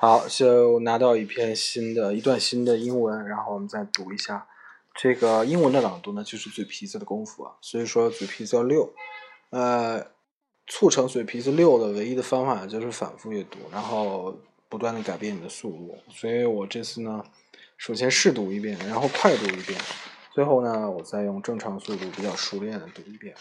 好，就拿到一篇新的一段新的英文，然后我们再读一下。这个英文的朗读呢，就是嘴皮子的功夫啊。所以说嘴皮子要溜，呃，促成嘴皮子溜的唯一的方法就是反复阅读，然后不断的改变你的速度。所以我这次呢，首先试读一遍，然后快读一遍，最后呢，我再用正常速度比较熟练的读一遍。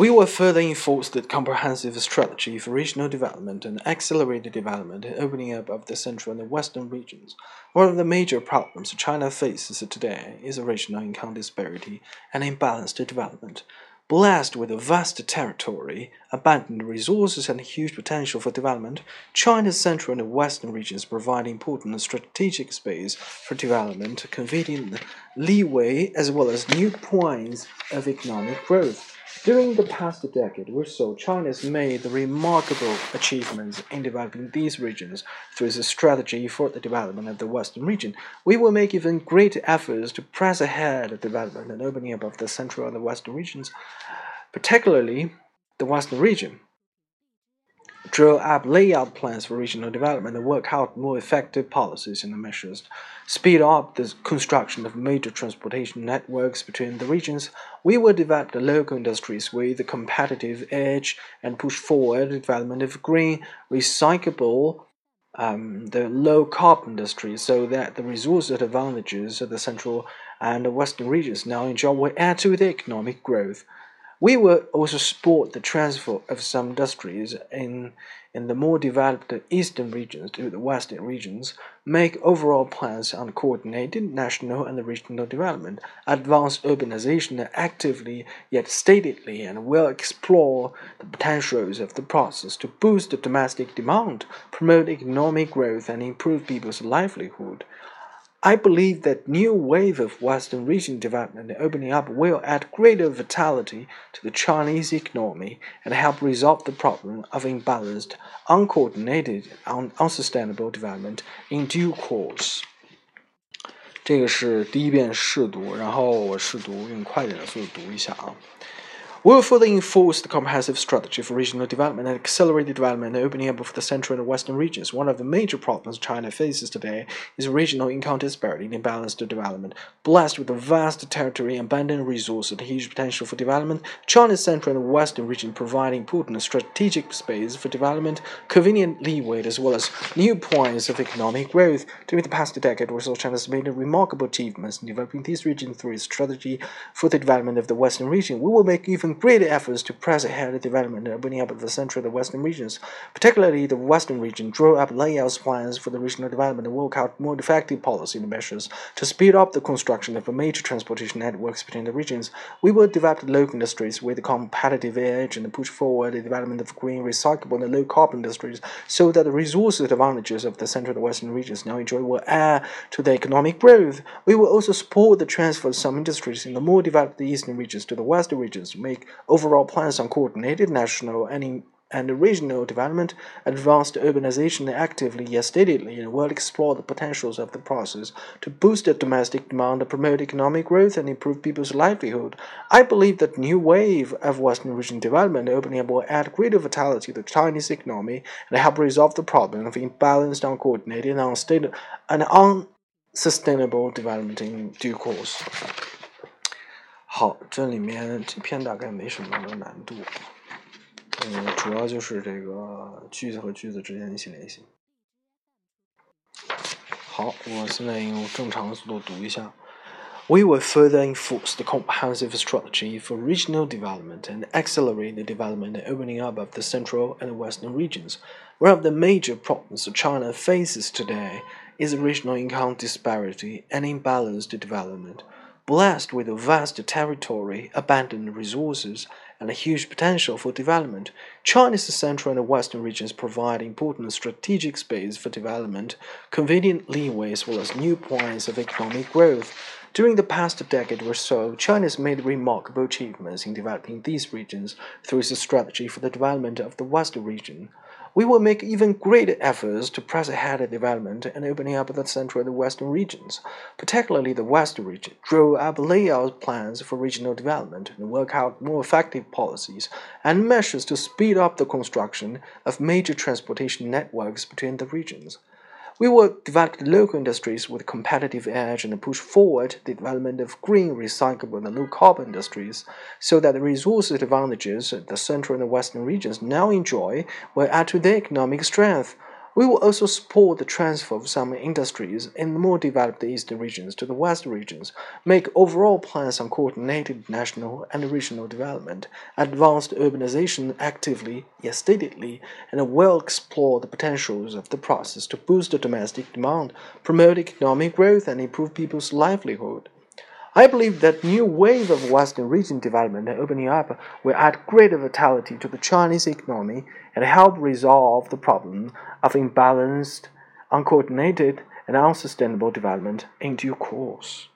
We will further enforce the comprehensive strategy for regional development and accelerate development and opening up of the central and western regions. One of the major problems China faces today is regional income disparity and imbalanced development. Blessed with a vast territory, abundant resources, and huge potential for development, China's central and western regions provide important strategic space for development, convenient leeway as well as new points of economic growth. During the past decade or so, China has made remarkable achievements in developing these regions through its strategy for the development of the Western region. We will make even greater efforts to press ahead the development and opening up of the Central and the Western regions, particularly the Western region draw up layout plans for regional development and work out more effective policies and measures, speed up the construction of major transportation networks between the regions. We will develop the local industries with a competitive edge and push forward the development of green, recyclable, um, the low carbon industry so that the resource advantages of the central and western regions now enjoy will add to the economic growth. We will also support the transfer of some industries in, in the more developed eastern regions to the western regions, make overall plans on coordinated national and regional development, advance urbanization actively yet steadily, and will explore the potentials of the process to boost domestic demand, promote economic growth, and improve people's livelihood. I believe that new wave of Western region development opening up will add greater vitality to the Chinese economy and help resolve the problem of imbalanced, uncoordinated, and unsustainable development in due course. 这个是第一遍试读，然后我试读用快点的速度读一下啊。 Will further enforce the comprehensive strategy for regional development and accelerate the development and opening up of the central and western regions. One of the major problems China faces today is regional income disparity and imbalanced development. Blessed with a vast territory, abundant resources, and huge potential for development, China's central and western region provide important strategic space for development, convenient leeway, as well as new points of economic growth. During the past decade or China has made remarkable achievements in developing this region through its strategy for the development of the western region. We will make even great efforts to press ahead the development and opening up the central and western regions, particularly the western region, draw up layouts plans for the regional development and work out more effective policy measures to speed up the construction of major transportation networks between the regions. We will develop local industries with a competitive edge and push forward the development of green, recyclable, and low carbon industries so that the resource advantages of the central and western regions now enjoy will add to the economic growth. We will also support the transfer of some industries in the more developed eastern regions to the western regions to make overall plans on coordinated national and, and regional development, advanced urbanization actively yet steadily, and will explore the potentials of the process to boost the domestic demand, promote economic growth, and improve people's livelihood. I believe that new wave of Western region development opening up will add greater vitality to the Chinese economy and help resolve the problem of imbalanced, uncoordinated, and unstable, and unsustainable development in due course. 好，这里面这篇大概没什么的难度，嗯，主要就是这个句子和句子之间的一些联系。好，我现在用正常的速度读一下。We will further enforce the comprehensive strategy for regional development and accelerate the development and opening up of the central and western regions. One of the major problems China faces today is regional income disparity and imbalanced development blessed with a vast territory, abundant resources, and a huge potential for development, China's central and western regions provide important strategic space for development, convenient leeway as well as new points of economic growth. During the past decade or so, China has made remarkable achievements in developing these regions through its strategy for the development of the Western region. We will make even greater efforts to press ahead of development and opening up the central and western regions, particularly the western region, draw up layout plans for regional development, and work out more effective policies and measures to speed up the construction of major transportation networks between the regions. We will develop local industries with a competitive edge and push forward the development of green, recyclable, and low carbon industries so that the resource advantages the central and western regions now enjoy will add to their economic strength. We will also support the transfer of some industries in the more developed eastern regions to the western regions, make overall plans on coordinated national and regional development, advance urbanization actively yet steadily, and well explore the potentials of the process to boost the domestic demand, promote economic growth, and improve people's livelihood. I believe that new wave of Western region development and opening up will add greater vitality to the Chinese economy and help resolve the problem of imbalanced, uncoordinated, and unsustainable development in due course.